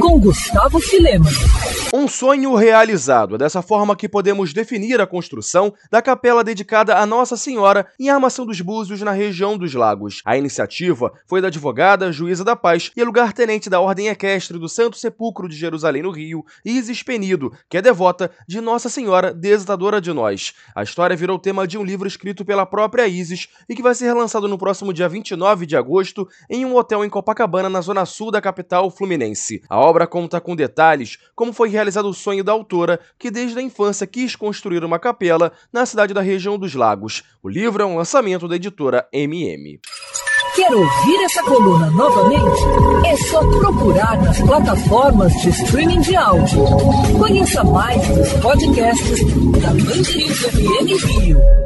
Com Gustavo Filema. Um sonho realizado. É dessa forma que podemos definir a construção da capela dedicada a Nossa Senhora em Armação dos Búzios, na região dos Lagos. A iniciativa foi da advogada, juíza da paz e lugar-tenente da Ordem Equestre do Santo Sepulcro de Jerusalém, no Rio, Isis Penido, que é devota de Nossa Senhora Desatadora de Nós. A história virou tema de um livro escrito pela própria Isis e que vai ser relançado no próximo dia 29 de agosto em um hotel em Copacabana, na zona sul da capital fluminense. A obra conta com detalhes como foi realizado o sonho da autora, que desde a infância quis construir uma capela na cidade da região dos Lagos. O livro é um lançamento da editora MM. Quer ouvir essa coluna novamente? É só procurar nas plataformas de streaming de áudio. Conheça mais dos podcasts da Mandirinhos FM Rio.